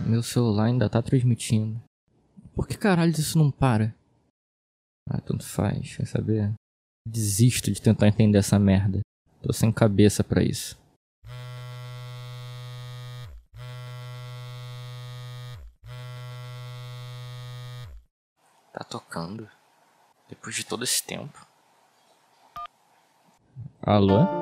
Meu celular ainda tá transmitindo. Por que caralho isso não para? Ah, tanto faz, quer saber? Desisto de tentar entender essa merda. Tô sem cabeça para isso. Tá tocando? Depois de todo esse tempo. Alô?